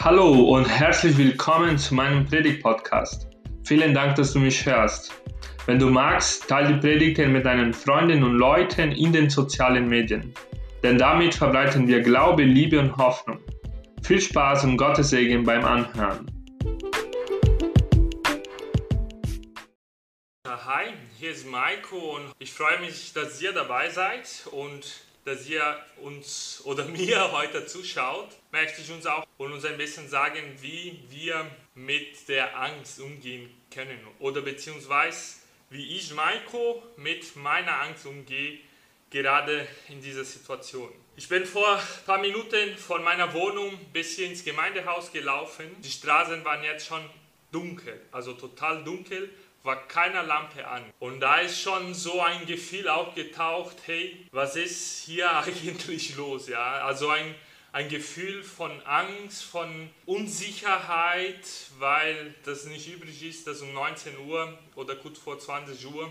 Hallo und herzlich willkommen zu meinem Predigt-Podcast. Vielen Dank, dass du mich hörst. Wenn du magst, teile die Predigten mit deinen Freunden und Leuten in den sozialen Medien. Denn damit verbreiten wir Glaube, Liebe und Hoffnung. Viel Spaß und Gottes Segen beim Anhören. Hi, hier ist Maiko und ich freue mich, dass ihr dabei seid und dass ihr uns oder mir heute zuschaut, möchte ich uns auch und uns ein bisschen sagen, wie wir mit der Angst umgehen können oder beziehungsweise wie ich, Maiko, mit meiner Angst umgehe, gerade in dieser Situation. Ich bin vor ein paar Minuten von meiner Wohnung bis hier ins Gemeindehaus gelaufen. Die Straßen waren jetzt schon dunkel, also total dunkel war keiner Lampe an. Und da ist schon so ein Gefühl aufgetaucht, hey, was ist hier eigentlich los? Ja? Also ein, ein Gefühl von Angst, von Unsicherheit, weil das nicht übrig ist, dass um 19 Uhr oder kurz vor 20 Uhr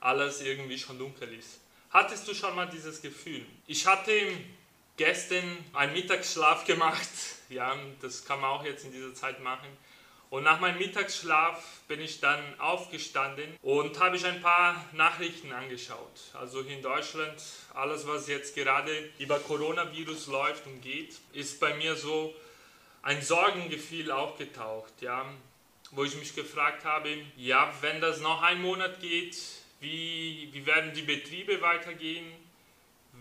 alles irgendwie schon dunkel ist. Hattest du schon mal dieses Gefühl? Ich hatte gestern einen Mittagsschlaf gemacht. Ja, das kann man auch jetzt in dieser Zeit machen. Und nach meinem Mittagsschlaf bin ich dann aufgestanden und habe ich ein paar Nachrichten angeschaut. Also hier in Deutschland, alles was jetzt gerade über Coronavirus läuft und geht, ist bei mir so ein Sorgengefühl aufgetaucht, ja, wo ich mich gefragt habe, ja, wenn das noch ein Monat geht, wie, wie werden die Betriebe weitergehen?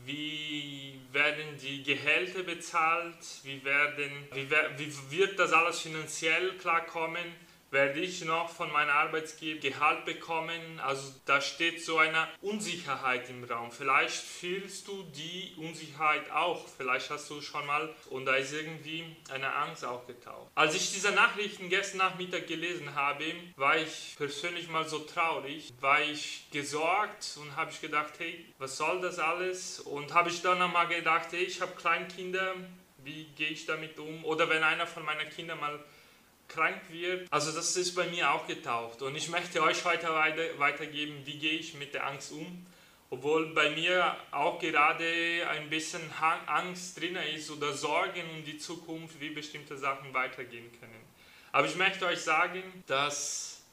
Wie werden die Gehälter bezahlt, wie, werden, wie, wie wird das alles finanziell klarkommen werde ich noch von meinem Arbeitsgeber Gehalt bekommen. Also da steht so eine Unsicherheit im Raum. Vielleicht fühlst du die Unsicherheit auch. Vielleicht hast du schon mal und da ist irgendwie eine Angst aufgetaucht. Als ich diese Nachrichten gestern Nachmittag gelesen habe, war ich persönlich mal so traurig, war ich gesorgt und habe ich gedacht, hey, was soll das alles? Und habe ich dann einmal gedacht, hey, ich habe Kleinkinder, wie gehe ich damit um? Oder wenn einer von meinen Kindern mal krank wird. Also das ist bei mir auch getaucht und ich möchte euch heute weiter, weitergeben, wie gehe ich mit der Angst um. Obwohl bei mir auch gerade ein bisschen Angst drin ist oder Sorgen um die Zukunft, wie bestimmte Sachen weitergehen können. Aber ich möchte euch sagen, dass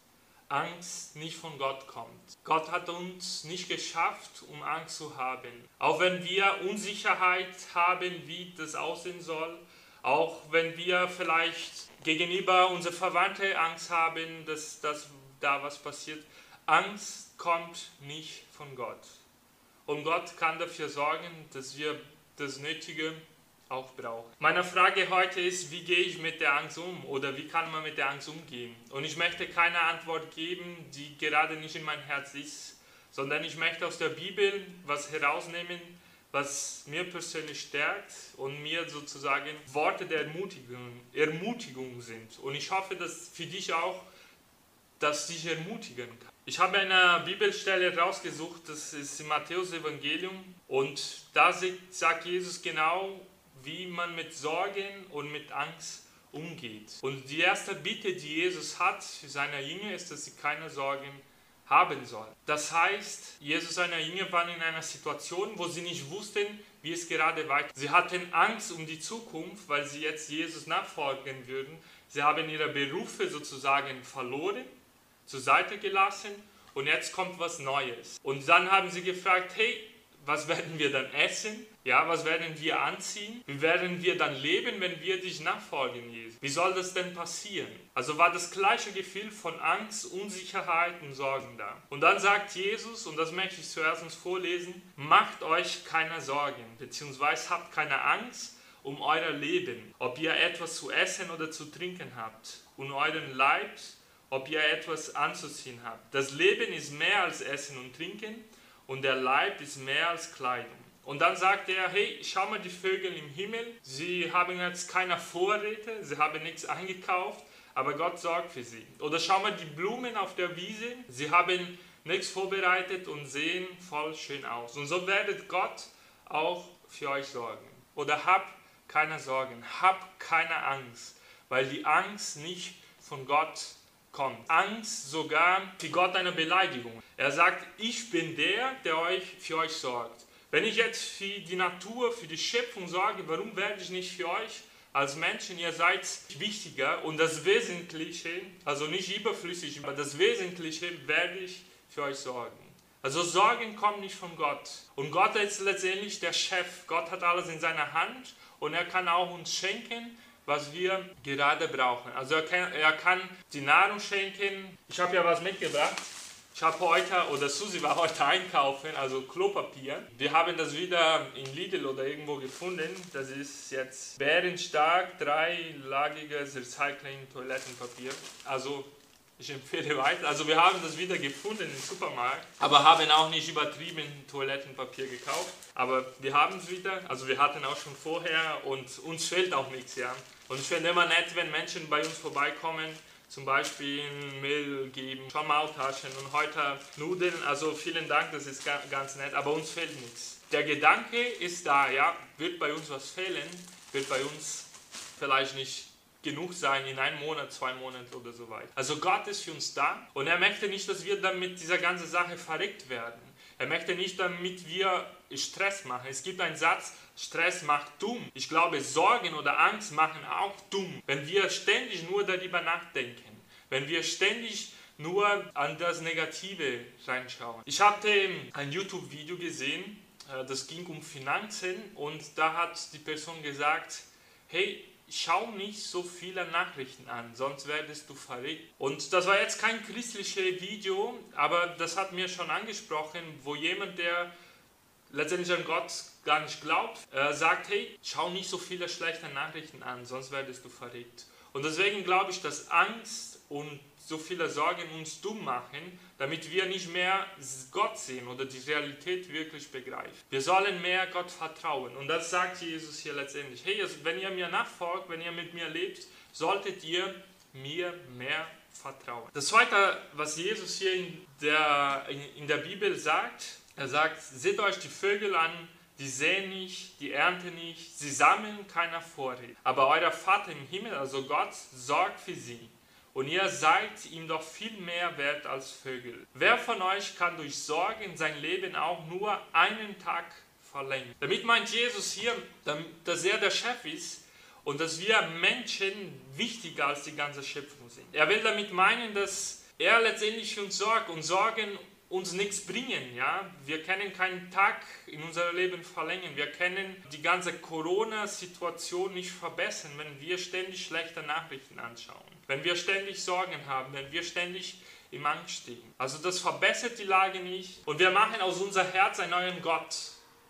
Angst nicht von Gott kommt. Gott hat uns nicht geschafft, um Angst zu haben. Auch wenn wir Unsicherheit haben, wie das aussehen soll, auch wenn wir vielleicht gegenüber unsere Verwandte Angst haben, dass, dass da was passiert. Angst kommt nicht von Gott. Und Gott kann dafür sorgen, dass wir das Nötige auch brauchen. Meine Frage heute ist, wie gehe ich mit der Angst um oder wie kann man mit der Angst umgehen? Und ich möchte keine Antwort geben, die gerade nicht in mein Herz ist, sondern ich möchte aus der Bibel was herausnehmen, was mir persönlich stärkt und mir sozusagen Worte der Ermutigung, Ermutigung sind. Und ich hoffe, dass für dich auch, dass dich ermutigen kann. Ich habe eine Bibelstelle rausgesucht, das ist im Matthäus Evangelium und da sagt Jesus genau, wie man mit Sorgen und mit Angst umgeht. Und die erste Bitte, die Jesus hat für seine Jünger, ist, dass sie keine Sorgen haben sollen. Das heißt, Jesus und seine Jünger waren in einer Situation, wo sie nicht wussten, wie es gerade weiter. Sie hatten Angst um die Zukunft, weil sie jetzt Jesus nachfolgen würden. Sie haben ihre Berufe sozusagen verloren, zur Seite gelassen und jetzt kommt was Neues. Und dann haben sie gefragt, hey, was werden wir dann essen? Ja, was werden wir anziehen? Wie werden wir dann leben, wenn wir dich nachfolgen, Jesus? Wie soll das denn passieren? Also war das gleiche Gefühl von Angst, Unsicherheit und Sorgen da. Und dann sagt Jesus, und das möchte ich zuerst uns vorlesen, macht euch keine Sorgen, beziehungsweise habt keine Angst um euer Leben, ob ihr etwas zu essen oder zu trinken habt, und euren Leib, ob ihr etwas anzuziehen habt. Das Leben ist mehr als Essen und Trinken und der Leib ist mehr als Kleidung. Und dann sagt er, hey, schau mal die Vögel im Himmel, sie haben jetzt keine Vorräte, sie haben nichts eingekauft, aber Gott sorgt für sie. Oder schau mal die Blumen auf der Wiese, sie haben nichts vorbereitet und sehen voll schön aus. Und so werdet Gott auch für euch sorgen. Oder habt keine Sorgen, habt keine Angst, weil die Angst nicht von Gott kommt. Angst sogar für Gott eine Beleidigung. Er sagt, ich bin der, der euch für euch sorgt. Wenn ich jetzt für die Natur, für die Schöpfung sorge, warum werde ich nicht für euch als Menschen, ihr seid wichtiger und das Wesentliche, also nicht überflüssig, aber das Wesentliche werde ich für euch sorgen. Also Sorgen kommen nicht von Gott. Und Gott ist letztendlich der Chef. Gott hat alles in seiner Hand und er kann auch uns schenken, was wir gerade brauchen. Also er kann, er kann die Nahrung schenken. Ich habe ja was mitgebracht. Ich habe heute, oder Susi war heute einkaufen, also Klopapier. Wir haben das wieder in Lidl oder irgendwo gefunden. Das ist jetzt bärenstark, dreilagiges Recycling-Toilettenpapier. Also ich empfehle weiter. Also wir haben das wieder gefunden im Supermarkt, aber haben auch nicht übertrieben Toilettenpapier gekauft. Aber wir haben es wieder. Also wir hatten auch schon vorher und uns fehlt auch nichts, ja. Und ich finde immer nett, wenn Menschen bei uns vorbeikommen zum Beispiel Mehl geben, schon Maultaschen und heute Nudeln. Also vielen Dank, das ist ganz nett, aber uns fehlt nichts. Der Gedanke ist da, ja, wird bei uns was fehlen, wird bei uns vielleicht nicht genug sein in einem Monat, zwei Monaten oder so weiter. Also Gott ist für uns da und er möchte nicht, dass wir dann mit dieser ganzen Sache verrückt werden. Er möchte nicht, damit wir Stress machen. Es gibt einen Satz, Stress macht dumm. Ich glaube, Sorgen oder Angst machen auch dumm. Wenn wir ständig nur darüber nachdenken, wenn wir ständig nur an das Negative reinschauen. Ich hatte ein YouTube-Video gesehen, äh, das ging um Finanzen und da hat die Person gesagt, hey, schau nicht so viele Nachrichten an, sonst werdest du verrückt. Und das war jetzt kein christliches Video, aber das hat mir schon angesprochen, wo jemand, der letztendlich an Gott gar nicht glaubt, äh, sagt, hey, schau nicht so viele schlechte Nachrichten an, sonst werdest du verrückt. Und deswegen glaube ich, dass Angst und so viele Sorgen uns dumm machen, damit wir nicht mehr Gott sehen oder die Realität wirklich begreifen. Wir sollen mehr Gott vertrauen. Und das sagt Jesus hier letztendlich. Hey, also wenn ihr mir nachfolgt, wenn ihr mit mir lebt, solltet ihr mir mehr vertrauen. Das Zweite, was Jesus hier in der, in der Bibel sagt, er sagt, seht euch die Vögel an, die sehen nicht, die ernten nicht, sie sammeln keiner Vorräte. Aber euer Vater im Himmel, also Gott, sorgt für sie und ihr seid ihm doch viel mehr wert als Vögel. Wer von euch kann durch Sorgen sein Leben auch nur einen Tag verlängern? Damit meint Jesus hier, dass er der Chef ist und dass wir Menschen wichtiger als die ganze Schöpfung sind. Er will damit meinen, dass er letztendlich für uns sorgt und Sorgen uns nichts bringen. Ja? Wir können keinen Tag in unserem Leben verlängern. Wir können die ganze Corona-Situation nicht verbessern, wenn wir ständig schlechte Nachrichten anschauen, wenn wir ständig Sorgen haben, wenn wir ständig im Angst stehen. Also das verbessert die Lage nicht. Und wir machen aus unser Herz einen neuen Gott.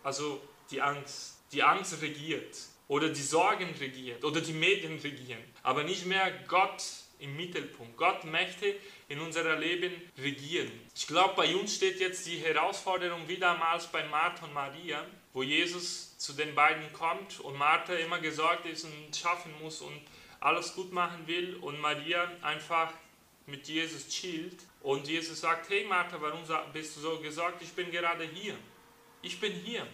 Also die Angst. Die Angst regiert. Oder die Sorgen regiert. Oder die Medien regieren. Aber nicht mehr Gott im Mittelpunkt. Gott möchte in unserem Leben regieren. Ich glaube, bei uns steht jetzt die Herausforderung wie damals bei Martha und Maria, wo Jesus zu den beiden kommt und Martha immer gesorgt ist und schaffen muss und alles gut machen will und Maria einfach mit Jesus chillt und Jesus sagt, hey Martha, warum bist du so gesorgt? Ich bin gerade hier. Ich bin hier.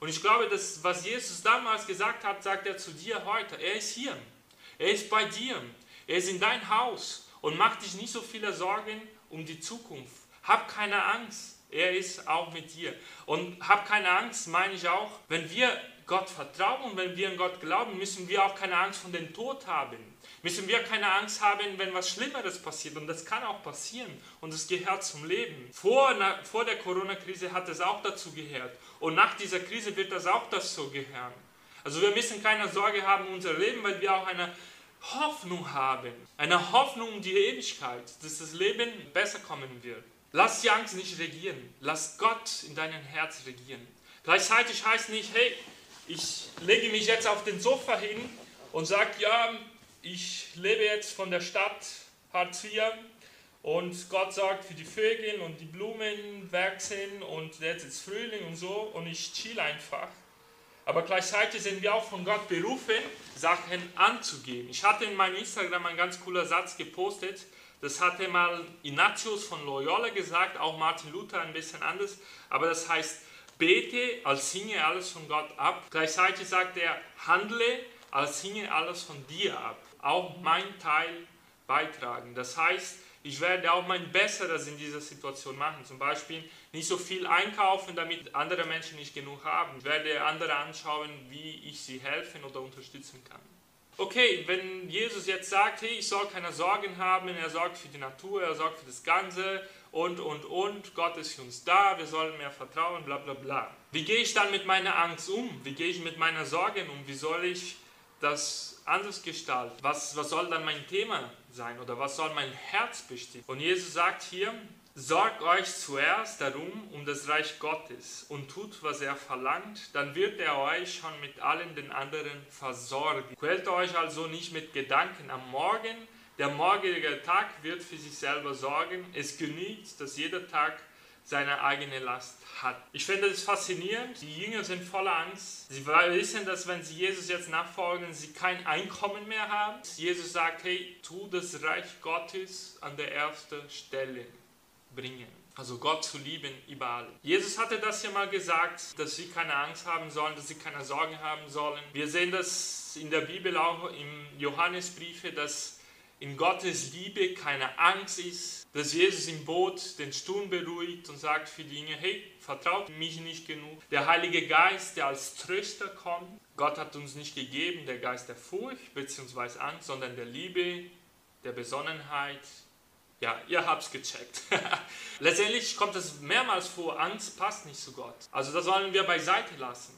Und ich glaube, dass was Jesus damals gesagt hat, sagt er zu dir heute. Er ist hier. Er ist bei dir. Er ist in dein Haus und mach dich nicht so viele Sorgen um die Zukunft. Hab keine Angst. Er ist auch mit dir. Und hab keine Angst, meine ich auch, wenn wir Gott vertrauen und wenn wir an Gott glauben, müssen wir auch keine Angst vor dem Tod haben. Müssen wir keine Angst haben, wenn was Schlimmeres passiert. Und das kann auch passieren. Und es gehört zum Leben. Vor, na, vor der Corona-Krise hat es auch dazu gehört. Und nach dieser Krise wird das auch dazu gehören. Also wir müssen keine Sorge haben um unser Leben, weil wir auch eine Hoffnung haben, eine Hoffnung um die Ewigkeit, dass das Leben besser kommen wird. Lass die Angst nicht regieren, lass Gott in deinem Herz regieren. Gleichzeitig heißt nicht, hey, ich lege mich jetzt auf den Sofa hin und sage, ja, ich lebe jetzt von der Stadt Hartz IV und Gott sorgt für die Vögel und die Blumen wachsen und jetzt ist Frühling und so und ich chill einfach. Aber gleichzeitig sind wir auch von Gott berufen, Sachen anzugeben. Ich hatte in meinem Instagram einen ganz cooler Satz gepostet. Das hatte mal Ignatius von Loyola gesagt, auch Martin Luther ein bisschen anders. Aber das heißt, bete, als hinge alles von Gott ab. Gleichzeitig sagt er, handle, als hinge alles von dir ab. Auch mein Teil beitragen. Das heißt, ich werde auch mein Besseres in dieser Situation machen. Zum Beispiel nicht so viel einkaufen, damit andere Menschen nicht genug haben. Ich werde andere anschauen, wie ich sie helfen oder unterstützen kann. Okay, wenn Jesus jetzt sagt, hey, ich soll keine Sorgen haben, er sorgt für die Natur, er sorgt für das Ganze und, und, und, Gott ist für uns da, wir sollen mehr vertrauen, bla, bla, bla. Wie gehe ich dann mit meiner Angst um? Wie gehe ich mit meiner Sorgen um? Wie soll ich das anders gestalten? Was, was soll dann mein Thema sein oder was soll mein Herz bestimmen? Und Jesus sagt hier, Sorgt euch zuerst darum, um das Reich Gottes und tut, was er verlangt, dann wird er euch schon mit allen den anderen versorgen. Quält euch also nicht mit Gedanken am Morgen, der morgige Tag wird für sich selber sorgen. Es genügt, dass jeder Tag seine eigene Last hat. Ich finde es faszinierend. Die Jünger sind voller Angst. Sie wissen, dass wenn sie Jesus jetzt nachfolgen, sie kein Einkommen mehr haben. Jesus sagt, hey, tu das Reich Gottes an der ersten Stelle bringen. Also Gott zu lieben überall. Jesus hatte das ja mal gesagt, dass sie keine Angst haben sollen, dass sie keine Sorgen haben sollen. Wir sehen das in der Bibel auch im Johannesbriefe, dass in Gottes Liebe keine Angst ist, dass Jesus im Boot den Sturm beruhigt und sagt für Dinge, hey, vertraut mich nicht genug. Der Heilige Geist, der als Tröster kommt, Gott hat uns nicht gegeben, der Geist der Furcht bzw. Angst, sondern der Liebe, der Besonnenheit, ja, ihr habt es gecheckt. Letztendlich kommt es mehrmals vor, Angst passt nicht zu Gott. Also das sollen wir beiseite lassen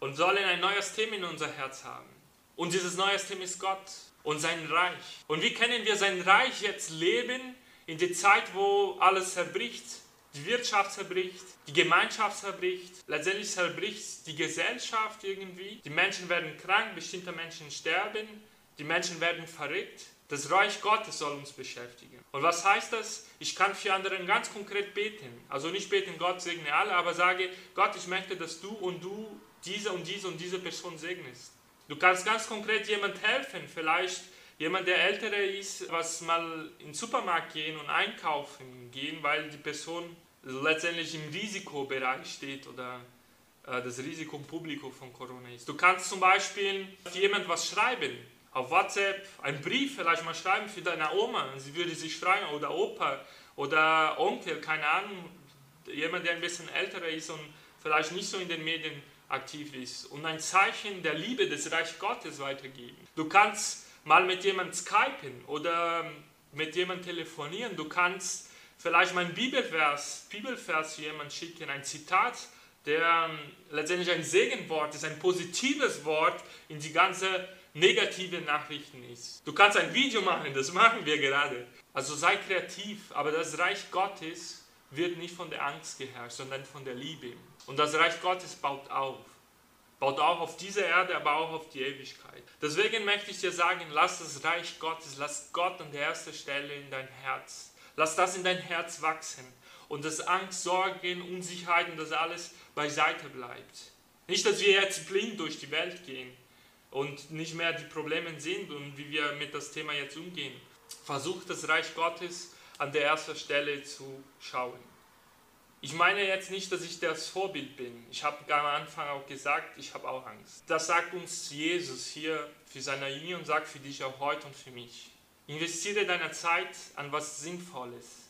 und sollen ein neues Thema in unser Herz haben. Und dieses neue Thema ist Gott und sein Reich. Und wie können wir sein Reich jetzt leben in der Zeit, wo alles zerbricht? Die Wirtschaft zerbricht, die Gemeinschaft zerbricht, letztendlich zerbricht die Gesellschaft irgendwie. Die Menschen werden krank, bestimmte Menschen sterben, die Menschen werden verrückt. Das Reich Gottes soll uns beschäftigen. Und was heißt das? Ich kann für andere ganz konkret beten. Also nicht beten, Gott segne alle, aber sage, Gott, ich möchte, dass du und du diese und diese und diese Person segnest. Du kannst ganz konkret jemand helfen, vielleicht jemand, der älter ist, was mal in den Supermarkt gehen und einkaufen gehen, weil die Person letztendlich im Risikobereich steht oder äh, das Risiko im Publikum von Corona ist. Du kannst zum Beispiel jemand was schreiben. Auf WhatsApp einen Brief vielleicht mal schreiben für deine Oma. Sie würde sich freuen. Oder Opa. Oder Onkel, keine Ahnung, jemand, der ein bisschen älter ist und vielleicht nicht so in den Medien aktiv ist und ein Zeichen der Liebe des Reich Gottes weitergeben. Du kannst mal mit jemandem skypen oder mit jemandem telefonieren. Du kannst vielleicht mal einen Bibelvers, Bibelvers für jemanden schicken, ein Zitat, der letztendlich ein Segenwort ist, ein positives Wort in die ganze negative Nachrichten ist. Du kannst ein Video machen, das machen wir gerade. Also sei kreativ, aber das Reich Gottes wird nicht von der Angst geherrscht, sondern von der Liebe. Und das Reich Gottes baut auf. Baut auch auf dieser Erde, aber auch auf die Ewigkeit. Deswegen möchte ich dir sagen, lass das Reich Gottes, lass Gott an der ersten Stelle in dein Herz. Lass das in dein Herz wachsen. Und dass Angst, Sorgen, Unsicherheiten, das alles beiseite bleibt. Nicht, dass wir jetzt blind durch die Welt gehen, und nicht mehr die Probleme sind und wie wir mit das Thema jetzt umgehen. Versucht das Reich Gottes an der ersten Stelle zu schauen. Ich meine jetzt nicht, dass ich das Vorbild bin. Ich habe am Anfang auch gesagt, ich habe auch Angst. Das sagt uns Jesus hier für seine Jünger und sagt für dich auch heute und für mich. Investiere deine Zeit an was Sinnvolles.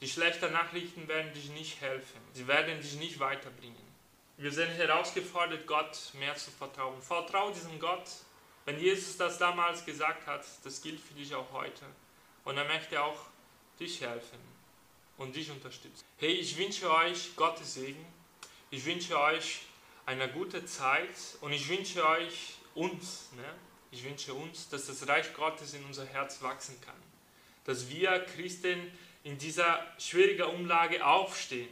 Die schlechten Nachrichten werden dich nicht helfen. Sie werden dich nicht weiterbringen. Wir sind herausgefordert, Gott mehr zu vertrauen. Vertraue diesem Gott. Wenn Jesus das damals gesagt hat, das gilt für dich auch heute. Und er möchte auch dich helfen und dich unterstützen. Hey, ich wünsche euch Gottes Segen. Ich wünsche euch eine gute Zeit und ich wünsche euch uns, ne? ich wünsche uns, dass das Reich Gottes in unser Herz wachsen kann. Dass wir Christen in dieser schwierigen Umlage aufstehen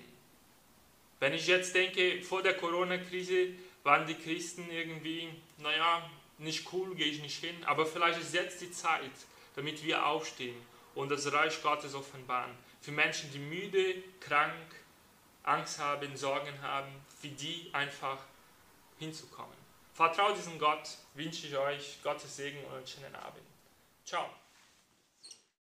wenn ich jetzt denke, vor der Corona-Krise waren die Christen irgendwie, naja, nicht cool, gehe ich nicht hin, aber vielleicht ist jetzt die Zeit, damit wir aufstehen und das Reich Gottes offenbaren. Für Menschen, die müde, krank, Angst haben, Sorgen haben, für die einfach hinzukommen. Vertraut diesem Gott, wünsche ich euch Gottes Segen und einen schönen Abend. Ciao.